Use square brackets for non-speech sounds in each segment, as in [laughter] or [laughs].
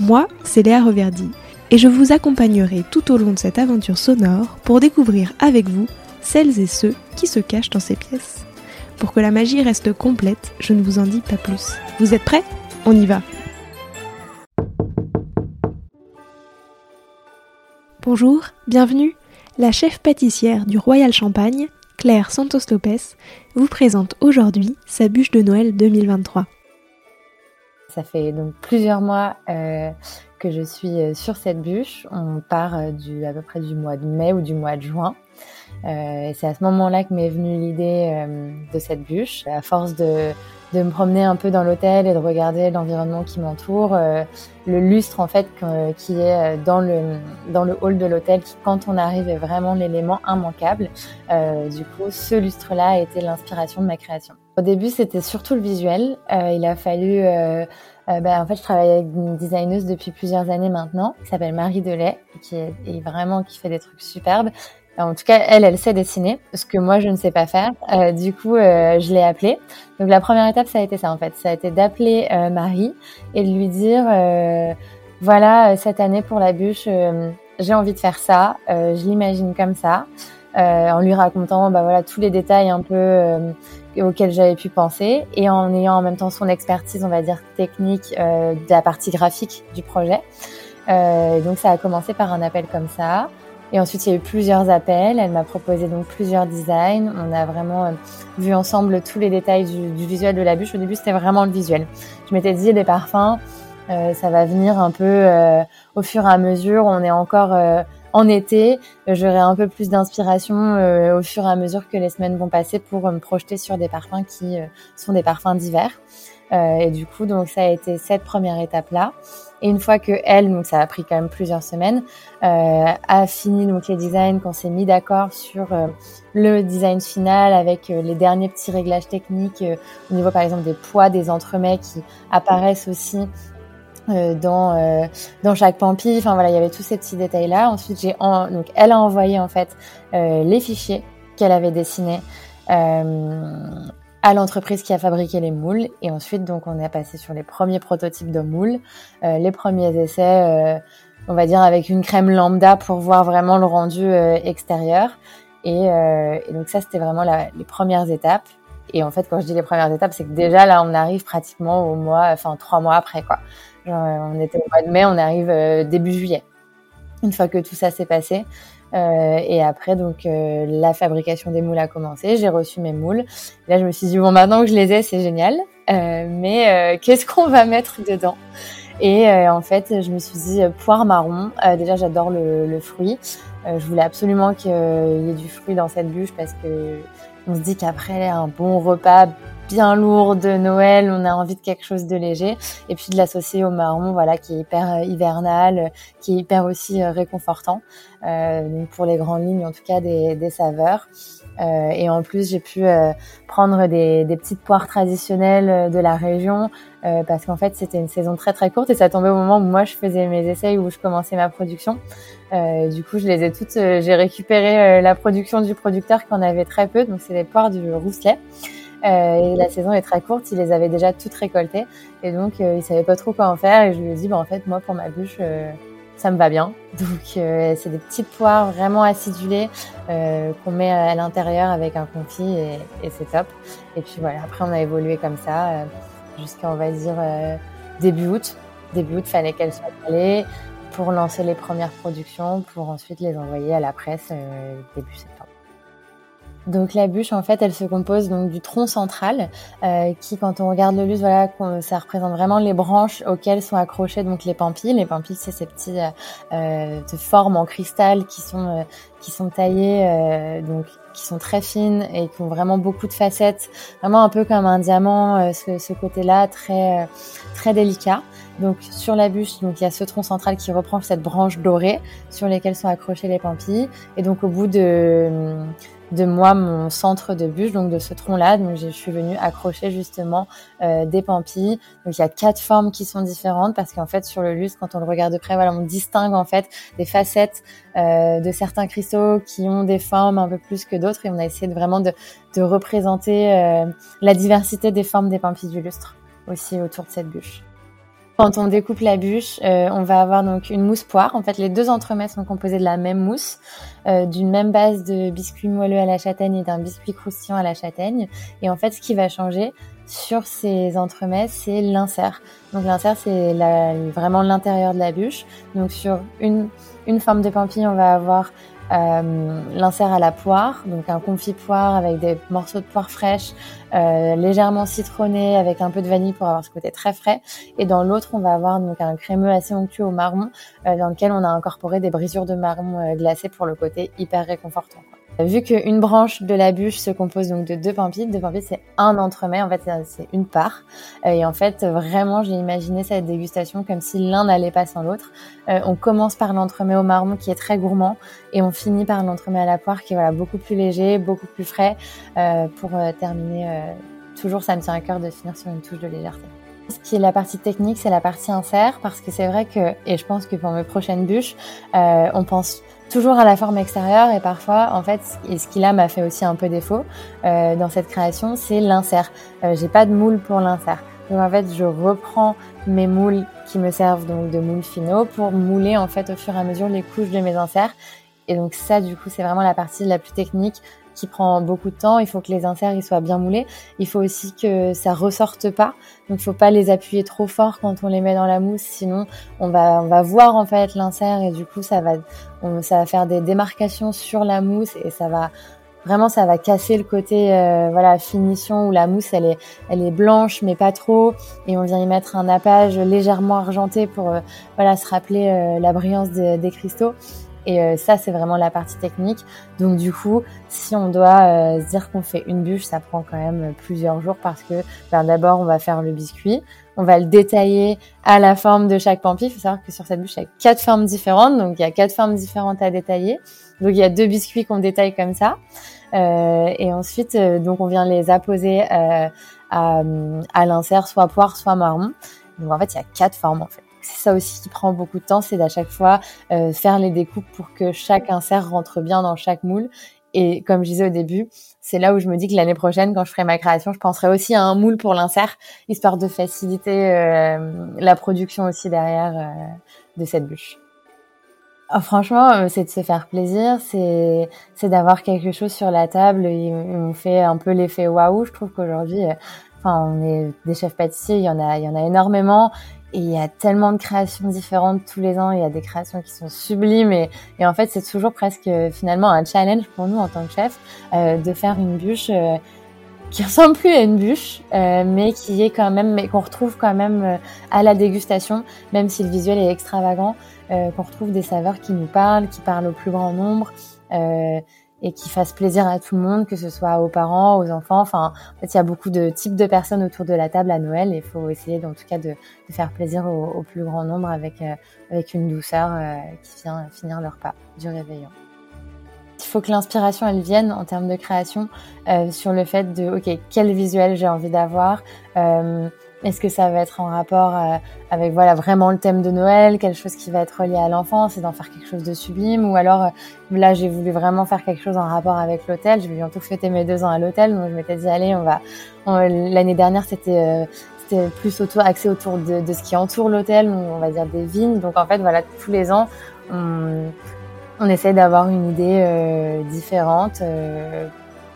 Moi, c'est Léa Reverdy, et je vous accompagnerai tout au long de cette aventure sonore pour découvrir avec vous celles et ceux qui se cachent dans ces pièces. Pour que la magie reste complète, je ne vous en dis pas plus. Vous êtes prêts? On y va Bonjour, bienvenue. La chef pâtissière du Royal Champagne, Claire Santos Lopez, vous présente aujourd'hui sa bûche de Noël 2023. Ça fait donc plusieurs mois euh, que je suis euh, sur cette bûche. On part euh, du, à peu près du mois de mai ou du mois de juin. Euh, c'est à ce moment-là que m'est venue l'idée euh, de cette bûche. À force de, me promener un peu dans l'hôtel et de regarder l'environnement qui m'entoure, le lustre en fait qui est dans le dans le hall de l'hôtel, qui quand on arrive est vraiment l'élément immanquable. du coup, ce lustre-là a été l'inspiration de ma création. Au début, c'était surtout le visuel. il a fallu ben, en fait, je travaille avec une designeuse depuis plusieurs années maintenant, qui s'appelle Marie Delay, qui est, est, vraiment qui fait des trucs superbes. En tout cas, elle, elle sait dessiner, ce que moi je ne sais pas faire. Euh, du coup, euh, je l'ai appelée. Donc la première étape, ça a été ça en fait, ça a été d'appeler euh, Marie et de lui dire, voilà, cette année pour la bûche, j'ai envie de faire ça, je l'imagine comme ça, en lui racontant, bah voilà, tous les détails un peu auxquels j'avais pu penser et en ayant en même temps son expertise, on va dire technique de la partie graphique du projet. donc ça a commencé par un appel comme ça. Et ensuite, il y a eu plusieurs appels. Elle m'a proposé donc plusieurs designs. On a vraiment euh, vu ensemble tous les détails du, du visuel de la bûche. Au début, c'était vraiment le visuel. Je m'étais dit, les parfums, euh, ça va venir un peu euh, au fur et à mesure. On est encore euh, en été. J'aurai un peu plus d'inspiration au fur et à mesure que les semaines vont passer pour me projeter sur des parfums qui sont des parfums d'hiver. et du coup, donc ça a été cette première étape-là. Et une fois que elle, donc ça a pris quand même plusieurs semaines, euh, a fini donc les designs, qu'on s'est mis d'accord sur euh, le design final avec euh, les derniers petits réglages techniques euh, au niveau par exemple des poids des entremets qui apparaissent aussi dans dans chaque pampi. Enfin voilà, il y avait tous ces petits détails là. Ensuite, j'ai donc elle a envoyé en fait les fichiers qu'elle avait dessinés à l'entreprise qui a fabriqué les moules. Et ensuite, donc, on est passé sur les premiers prototypes de moules, euh, les premiers essais, euh, on va dire avec une crème lambda pour voir vraiment le rendu euh, extérieur. Et, et, donc ça, c'était vraiment la, les premières étapes. Et en fait, quand je dis les premières étapes, c'est que déjà là, on arrive pratiquement au mois, enfin trois mois après, quoi. Genre, on était au mois de mai, on arrive début juillet. Une fois que tout ça s'est passé, euh, et après, donc, euh, la fabrication des moules a commencé. J'ai reçu mes moules. Là, je me suis dit, bon, maintenant que je les ai, c'est génial. Euh, mais qu'est-ce qu'on va mettre dedans? Et en fait, je me suis dit, poire marron. déjà, j'adore le, fruit. je voulais absolument qu'il y ait du fruit dans cette bûche parce que on se dit qu'après un bon repas bien lourd de Noël, on a envie de quelque chose de léger et puis de l'associer au marron, voilà, qui est hyper euh, hivernal, euh, qui est hyper aussi euh, réconfortant. Euh, donc pour les grandes lignes, en tout cas, des, des saveurs. Euh, et en plus, j'ai pu euh, prendre des, des, petites poires traditionnelles de la région parce qu'en fait, c'était une saison très très courte et ça tombait au moment où moi je faisais mes essais où je commençais ma production. Du coup, je les ai toutes. j'ai récupéré la production du producteur qui en avait très peu, donc c'est des poires du Rousselet. Euh, et la saison est très courte, il les avait déjà toutes récoltées et donc euh, il savait pas trop quoi en faire et je lui ai dit bah en fait moi pour ma bûche euh, ça me va bien. [laughs] Donc euh, c'est des petites poires vraiment acidulées euh, qu'on met à l'intérieur avec un confit et, et c'est top. Et puis voilà, après on a évolué comme ça jusqu'à on va dire début août. Début août, fallait qu'elles soient calées pour lancer les premières productions, pour ensuite les envoyer à la presse début septembre. Donc la bûche, en fait, elle se compose donc du tronc central, euh, qui, quand on regarde le lustre, voilà, ça représente vraiment les branches auxquelles sont accrochées donc les pampilles. Les pampilles, c'est ces petits euh, de forme en cristal qui sont euh, qui sont taillées, euh, donc qui sont très fines et qui ont vraiment beaucoup de facettes, vraiment un peu comme un diamant. Euh, ce, ce côté-là, très très délicat. Donc sur la bûche, donc il y a ce tronc central qui reprend cette branche dorée sur lesquelles sont accrochés les pampilles. Et donc au bout de de moi mon centre de bûche, donc de ce tronc-là. Donc je suis venue accrocher justement euh, des pampilles. Donc il y a quatre formes qui sont différentes parce qu'en fait sur le lustre, quand on le regarde de près, voilà, on distingue en fait des facettes euh, de certains cristaux qui ont des formes un peu plus que d'autres et on a essayé de vraiment de, de représenter euh, la diversité des formes des pampilles du lustre aussi autour de cette bûche. Quand on découpe la bûche, euh, on va avoir donc une mousse poire. En fait, les deux entremets sont composés de la même mousse, euh, d'une même base de biscuit moelleux à la châtaigne et d'un biscuit croustillant à la châtaigne. Et en fait, ce qui va changer sur ces entremets, c'est l'insert. Donc l'insert, c'est vraiment l'intérieur de la bûche. Donc sur une, une forme de pampille, on va avoir euh, l'insert à la poire, donc un confit poire avec des morceaux de poire fraîche, euh, légèrement citronné avec un peu de vanille pour avoir ce côté très frais. Et dans l'autre, on va avoir donc un crémeux assez onctueux au marron euh, dans lequel on a incorporé des brisures de marron euh, glacées pour le côté hyper réconfortant. Vu qu'une branche de la bûche se compose donc de deux pampilles, deux pampilles c'est un entremets, en fait c'est une part. Euh, et en fait vraiment j'ai imaginé cette dégustation comme si l'un n'allait pas sans l'autre. Euh, on commence par l'entremet au marron qui est très gourmand et on finit par l'entremet à la poire qui est voilà beaucoup plus léger, beaucoup plus frais euh, pour terminer. toujours ça me tient à cœur de finir sur une touche de légèreté. Ce qui est la partie technique, c'est la partie insert, parce que c'est vrai que, et je pense que pour mes prochaines bûches, on pense toujours à la forme extérieure et parfois en fait et ce qui là m'a fait aussi un peu défaut euh, dans cette création c'est l'insert. Euh, j'ai pas de moule pour l'insert. Donc en fait je reprends mes moules qui me servent donc de moules finaux pour mouler en fait au fur et à mesure les couches de mes inserts. Et donc ça du coup c'est vraiment la partie la plus technique qui prend beaucoup de temps. Il faut que les inserts ils soient bien moulés. Il faut aussi que ça ressorte pas. Donc, faut pas les appuyer trop fort quand on les met dans la mousse, sinon on va on va voir en fait l'insert et du coup ça va ça va faire des démarcations sur la mousse et ça va vraiment ça va casser le côté euh, voilà finition où la mousse elle est elle est blanche mais pas trop et on vient y mettre un nappage légèrement argenté pour euh, voilà se rappeler euh, la brillance des cristaux et euh, ça, c'est vraiment la partie technique. Donc du coup, si on doit euh, se dire qu'on fait une bûche, ça prend quand même plusieurs jours parce que ben, d'abord, on va faire le biscuit, on va le détailler à la forme de chaque pampille. Il faut savoir que sur cette bûche, il y a quatre formes différentes, donc il y a quatre formes différentes à détailler. Donc il y a deux biscuits qu'on détaille comme ça. Euh, et ensuite, donc on vient les apposer à, à l'insert, soit poire, soit marron. Donc en fait, il y a quatre formes en fait c'est ça aussi qui prend beaucoup de temps, c'est d'à chaque fois euh, faire les découpes pour que chaque insert rentre bien dans chaque moule. Et comme je disais au début, c'est là où je me dis que l'année prochaine, quand je ferai ma création, je penserai aussi à un moule pour l'insert, histoire de faciliter euh, la production aussi derrière euh, de cette bûche. Oh, franchement, c'est de se faire plaisir, c'est c'est d'avoir quelque chose sur la table. Et on fait un peu l'effet waouh. Je trouve qu'aujourd'hui, enfin, on est des chefs pâtissiers, il y en a, il y en a énormément. Et il y a tellement de créations différentes tous les ans. Il y a des créations qui sont sublimes et, et en fait, c'est toujours presque euh, finalement un challenge pour nous en tant que chef euh, de faire une bûche euh, qui ressemble plus à une bûche, euh, mais qui est quand même, mais qu'on retrouve quand même euh, à la dégustation, même si le visuel est extravagant, qu'on retrouve des saveurs qui nous parlent, qui parlent au plus grand nombre et qui fasse plaisir à tout le monde, que ce soit aux parents, aux enfants. Enfin, en fait, il y a beaucoup de types de personnes autour de la table à Noël et il faut essayer, en tout cas, de, faire plaisir au, plus grand nombre avec, euh, avec une douceur euh, qui vient finir leur pas du réveillon. Il faut que l'inspiration, elle vienne en termes de création euh, sur le fait de, OK, quel visuel j'ai envie d'avoir euh, est-ce que ça va être en rapport euh, avec voilà vraiment le thème de Noël, quelque chose qui va être relié à l'enfance et d'en faire quelque chose de sublime ou alors euh, là j'ai voulu vraiment faire quelque chose en rapport avec l'hôtel. Je vais bientôt fêter mes deux ans à l'hôtel, donc je m'étais dit allez on va. L'année dernière c'était euh, c'était plus autour axé autour de, de ce qui entoure l'hôtel, on va dire des vignes. Donc en fait voilà tous les ans on, on essaie d'avoir une idée différente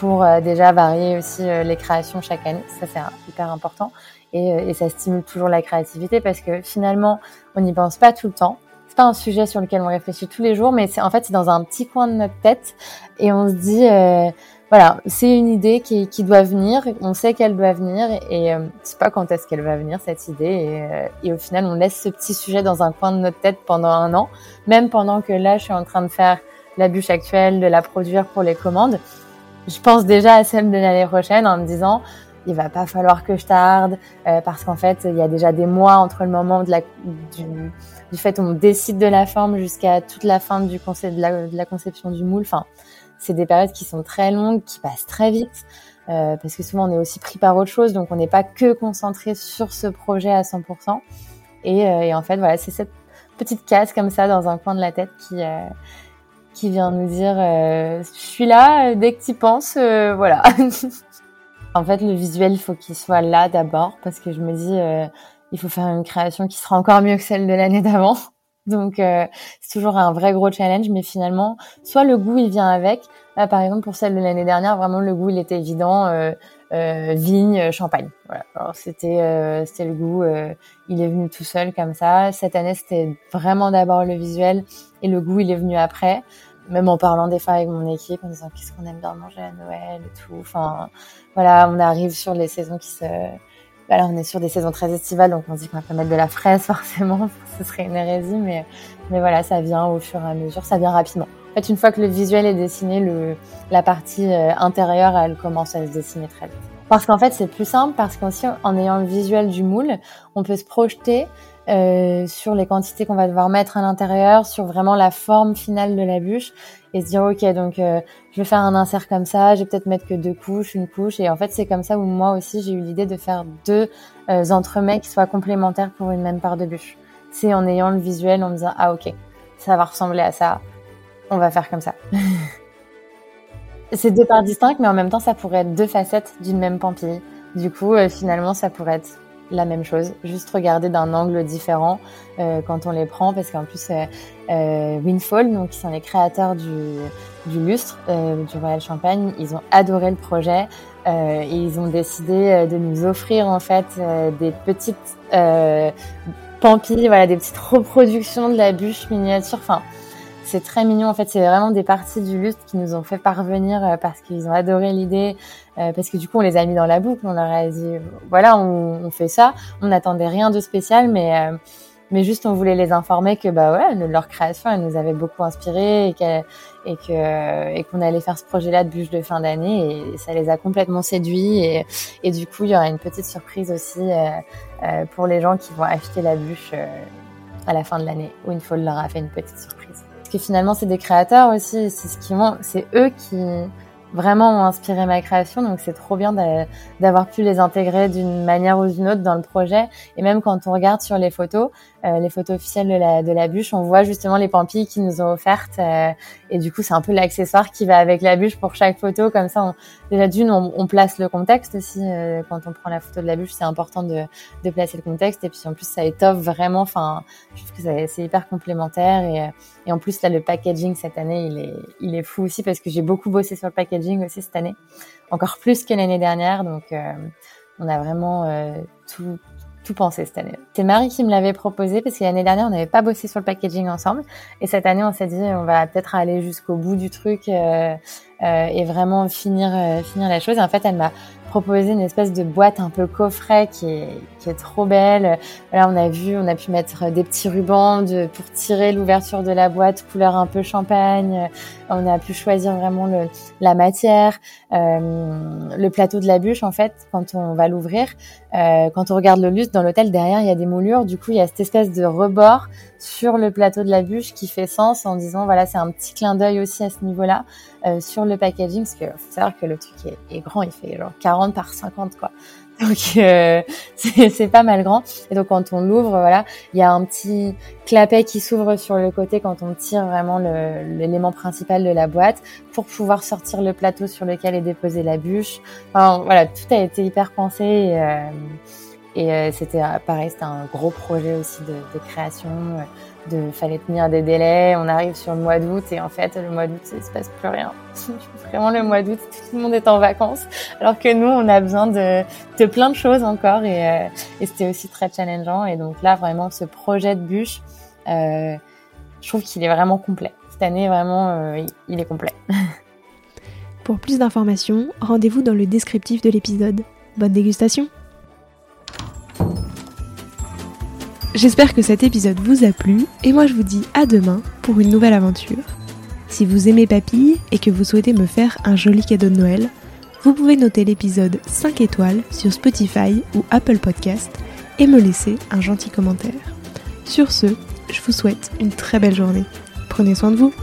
pour déjà varier aussi les créations chaque année. Ça c'est hyper important et, euh, et, ça stimule toujours la créativité parce que finalement, on n'y pense pas tout le temps. C'est pas un sujet sur lequel on réfléchit tous les jours, mais c'est en fait c'est dans un petit coin de notre tête et on se dit euh, voilà, c'est une idée qui, qui, doit venir, on sait qu'elle doit venir et euh, c'est pas quand est-ce qu'elle va venir cette idée et, euh, et, au final on laisse ce petit sujet dans un coin de notre tête pendant un an, même pendant que là je suis en train de faire la bûche actuelle, de la produire pour les commandes. Je pense déjà à celle de l'année prochaine en me disant il va pas falloir que je tarde parce qu'en fait il y a déjà des mois entre le moment de la, du, du fait où on décide de la forme jusqu'à toute la fin du concept de la, de la conception du moule. Enfin, c'est des périodes qui sont très longues, qui passent très vite. Euh, parce que souvent on est aussi pris par autre chose, donc on n'est pas que concentré sur ce projet à 100%. Et, euh, et en fait, voilà, c'est cette petite case comme ça dans un coin de la tête qui euh, qui vient nous dire je suis là dès que tu penses, voilà. [laughs] en fait, le visuel, il faut qu'il soit là d'abord parce que je me dis il faut faire une création qui sera encore mieux que celle de l'année d'avant. [laughs] Donc euh, c'est toujours un vrai gros challenge, mais finalement, soit le goût il vient avec. Là, par exemple, pour celle de l'année dernière, vraiment le goût il était évident, euh, euh, vigne, champagne. Voilà. C'était euh, c'était le goût, euh, il est venu tout seul comme ça. Cette année, c'était vraiment d'abord le visuel et le goût il est venu après. Même en parlant des fois avec mon équipe, en disant qu'est-ce qu'on aime bien manger à Noël et tout. Enfin, voilà, on arrive sur les saisons qui se voilà, on est sur des saisons très estivales, donc on dit qu'on va pas mettre de la fraise [laughs] forcément, ce serait une hérésie, mais, mais voilà, ça vient au fur et à mesure, ça vient rapidement. En fait, une fois que le visuel est dessiné, la partie euh, intérieure, elle commence à se dessiner très vite. Parce qu'en fait, c'est plus simple, parce qu'aussi, en ayant le visuel du moule, on peut se projeter euh, sur les quantités qu'on va devoir mettre à l'intérieur, sur vraiment la forme finale de la bûche et se dire ok donc euh, je vais faire un insert comme ça, je vais peut-être mettre que deux couches, une couche et en fait c'est comme ça où moi aussi j'ai eu l'idée de faire deux euh, entremets qui soient complémentaires pour une même part de bûche. C'est en ayant le visuel en me disant ah ok ça va ressembler à ça, on va faire comme ça. [laughs] c'est deux parts distinctes mais en même temps ça pourrait être deux facettes d'une même pampille. Du coup finalement ça pourrait être la même chose, juste regarder d'un angle différent euh, quand on les prend, parce qu'en plus euh, euh, Winfall, donc qui sont les créateurs du, du lustre euh, du Royal Champagne, ils ont adoré le projet euh, ils ont décidé de nous offrir en fait des petites pampilles, voilà, des petites reproductions de la bûche miniature. Enfin, c'est très mignon. En fait, c'est vraiment des parties du lustre qui nous ont fait parvenir euh, parce qu'ils ont adoré l'idée, euh, parce que du coup, on les a mis dans la boucle. On leur a dit, voilà, on, on fait ça. On n'attendait rien de spécial, mais euh, mais juste on voulait les informer que bah ouais, leur création, elle nous avait beaucoup inspiré et et que et qu'on allait faire ce projet-là de bûche de fin d'année et ça les a complètement séduits et, du coup il y aura une petite surprise aussi euh, pour les gens qui vont acheter la bûche à la fin de l'année. Winfall leur a fait une petite surprise. Parce que finalement, c'est des créateurs aussi, c'est ce qui c'est eux qui vraiment ont inspiré ma création. Donc c'est trop bien d'avoir pu les intégrer d'une manière ou d'une autre dans le projet. Et même quand on regarde sur les photos, les photos officielles de la, de la bûche, on voit justement les pampilles qu'ils nous ont offertes. Euh, et du coup, c'est un peu l'accessoire qui va avec la bûche pour chaque photo. Comme ça, on, déjà d'une, on, on, place le contexte aussi. Euh, quand on prend la photo de la bûche, c'est important de, de, placer le contexte. Et puis en plus, ça étoffe vraiment. Enfin, je trouve que c'est hyper complémentaire. Et, et en plus, là, le packaging cette année, il est, il est fou aussi parce que j'ai beaucoup bossé sur le packaging aussi cette année. Encore plus que l'année dernière. Donc, on a vraiment tout tout pensé cette année. C'est Marie qui me l'avait proposé parce que l'année dernière, on n'avait pas bossé sur le packaging ensemble. Et cette année, on s'est dit, on va peut-être aller jusqu'au bout du truc euh, euh, et vraiment finir, euh, finir la chose. Et en fait, elle m'a proposé une espèce de boîte un peu coffret qui est, qui est trop belle. Là, on a vu, on a pu mettre des petits rubans de, pour tirer l'ouverture de la boîte couleur un peu champagne. On a pu choisir vraiment le, la matière, euh, le plateau de la bûche en fait quand on va l'ouvrir. Euh, quand on regarde le lustre dans l'hôtel derrière, il y a des moulures. Du coup, il y a cette espèce de rebord sur le plateau de la bûche qui fait sens en disant voilà, c'est un petit clin d'œil aussi à ce niveau-là euh, sur le packaging parce que faut savoir que le truc est, grand, il fait genre 40 par 50 quoi. [laughs] Donc euh, c'est pas mal grand. Et donc quand on l'ouvre, voilà, il y a un petit clapet qui s'ouvre sur le côté quand on tire vraiment l'élément principal de la boîte pour pouvoir sortir le plateau sur lequel est déposée la bûche. Enfin, voilà, tout a été hyper pensé. Euh, et euh, c'était pareil, c'était un gros projet aussi de, création de fallait tenir des délais. On arrive sur le mois d'août et en fait le mois d'août il se passe plus rien. [laughs] Vraiment le mois d'août tout le monde est en vacances alors que nous on a besoin de, plein de choses encore et, euh, c'était aussi très challengeant et donc là vraiment ce projet de bûche euh, je trouve qu'il est vraiment complet. Cette année vraiment euh, il est complet. [laughs] Pour plus d'informations, rendez-vous dans le descriptif de l'épisode. Bonne dégustation J'espère que cet épisode vous a plu et moi je vous dis à demain pour une nouvelle aventure. Si vous aimez Papille et que vous souhaitez me faire un joli cadeau de Noël, vous pouvez noter l'épisode 5 étoiles sur Spotify ou Apple Podcast et me laisser un gentil commentaire. Sur ce, je vous souhaite une très belle journée. Prenez soin de vous.